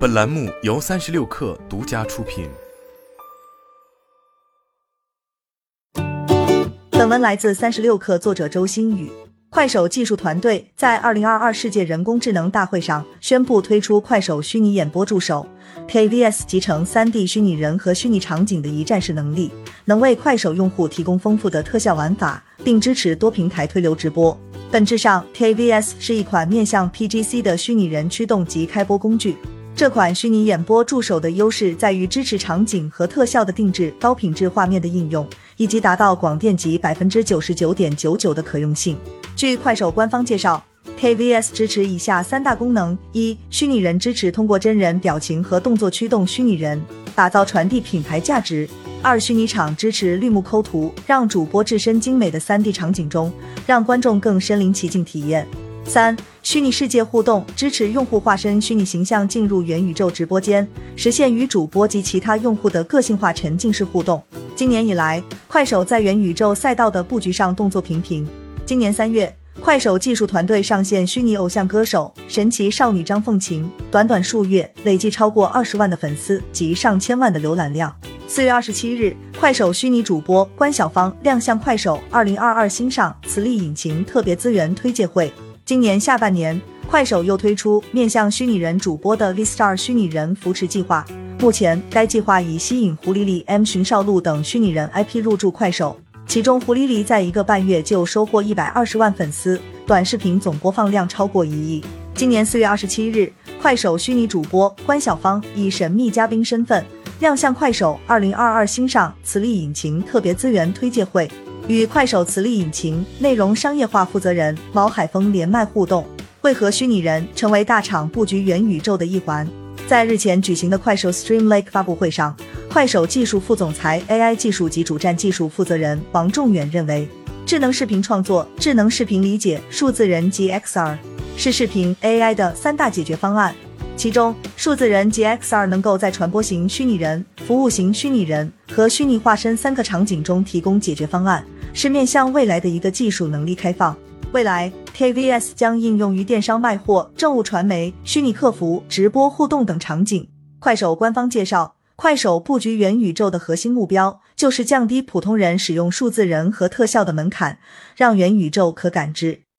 本栏目由三十六氪独家出品。本文来自三十六氪，作者周新宇。快手技术团队在二零二二世界人工智能大会上宣布推出快手虚拟演播助手 KVS，集成三 D 虚拟人和虚拟场景的一站式能力，能为快手用户提供丰富的特效玩法，并支持多平台推流直播。本质上，KVS 是一款面向 PGC 的虚拟人驱动及开播工具。这款虚拟演播助手的优势在于支持场景和特效的定制、高品质画面的应用，以及达到广电级百分之九十九点九九的可用性。据快手官方介绍，KVS 支持以下三大功能：一、虚拟人支持通过真人表情和动作驱动虚拟人，打造传递品牌价值；二、虚拟场支持绿幕抠图，让主播置身精美的 3D 场景中，让观众更身临其境体验；三、虚拟世界互动支持用户化身虚拟形象进入元宇宙直播间，实现与主播及其他用户的个性化沉浸式互动。今年以来，快手在元宇宙赛道的布局上动作频频。今年三月，快手技术团队上线虚拟偶像歌手神奇少女张凤琴，短短数月累计超过二十万的粉丝及上千万的浏览量。四月二十七日，快手虚拟主播关晓芳亮相快手二零二二新上磁力引擎特别资源推介会。今年下半年，快手又推出面向虚拟人主播的 V Star 虚拟人扶持计划。目前，该计划已吸引胡丽丽、M 寻少路等虚拟人 IP 入驻快手。其中，胡丽丽在一个半月就收获一百二十万粉丝，短视频总播放量超过一亿。今年四月二十七日，快手虚拟主播关晓芳以神秘嘉宾身份亮相快手二零二二新上磁力引擎特别资源推介会，与快手磁力引擎内容商业化负责人毛海峰连麦互动，为何虚拟人成为大厂布局元宇宙的一环？在日前举行的快手 Stream Lake 发布会上。快手技术副总裁、AI 技术及主站技术负责人王仲远认为，智能视频创作、智能视频理解、数字人及 XR 是视频 AI 的三大解决方案。其中，数字人及 XR 能够在传播型虚拟人、服务型虚拟人和虚拟化身三个场景中提供解决方案，是面向未来的一个技术能力开放。未来，KVS 将应用于电商卖货、政务传媒、虚拟客服、直播互动等场景。快手官方介绍。快手布局元宇宙的核心目标，就是降低普通人使用数字人和特效的门槛，让元宇宙可感知。